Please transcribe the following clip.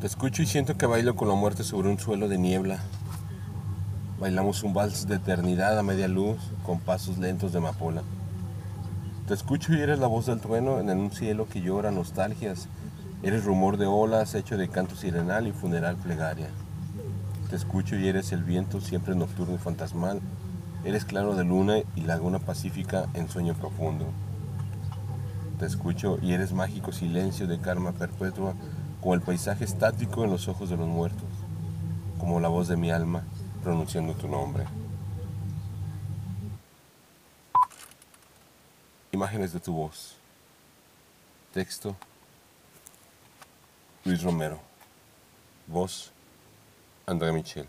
Te escucho y siento que bailo con la muerte sobre un suelo de niebla. Bailamos un vals de eternidad a media luz, con pasos lentos de amapola. Te escucho y eres la voz del trueno en un cielo que llora nostalgias. Eres rumor de olas hecho de canto sirenal y funeral plegaria. Te escucho y eres el viento siempre nocturno y fantasmal. Eres claro de luna y laguna pacífica en sueño profundo. Te escucho y eres mágico silencio de karma perpetua como el paisaje estático en los ojos de los muertos, como la voz de mi alma pronunciando tu nombre. Imágenes de tu voz. Texto. Luis Romero. Voz. André Michel.